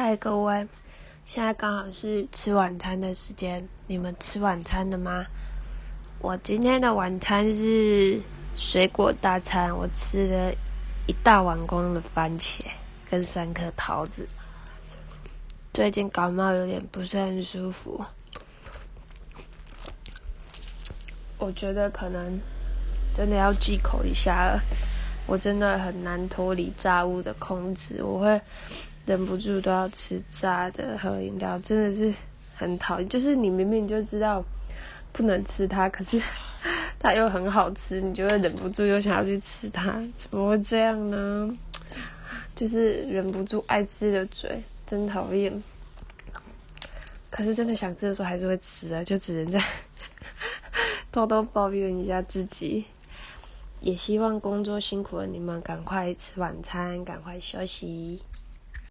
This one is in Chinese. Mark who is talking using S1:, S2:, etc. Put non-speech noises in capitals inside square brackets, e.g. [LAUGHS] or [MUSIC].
S1: 嗨，各位，现在刚好是吃晚餐的时间，你们吃晚餐了吗？我今天的晚餐是水果大餐，我吃了一大碗光的番茄跟三颗桃子。最近感冒有点不是很舒服，我觉得可能真的要忌口一下了。我真的很难脱离炸物的控制，我会忍不住都要吃炸的、喝饮料，真的是很讨厌。就是你明明就知道不能吃它，可是 [LAUGHS] 它又很好吃，你就会忍不住又想要去吃它，怎么会这样呢？就是忍不住爱吃的嘴，真讨厌。可是真的想吃的时候还是会吃啊，就只能在 [LAUGHS] 偷偷抱怨一下自己。也希望工作辛苦的你们赶快吃晚餐，赶快休息。